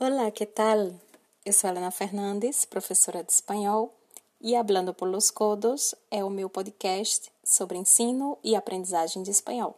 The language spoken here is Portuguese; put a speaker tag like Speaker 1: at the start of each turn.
Speaker 1: Olá, que tal? Eu sou Helena Fernandes, professora de espanhol, e Hablando por los Codos é o meu podcast sobre ensino e aprendizagem de espanhol.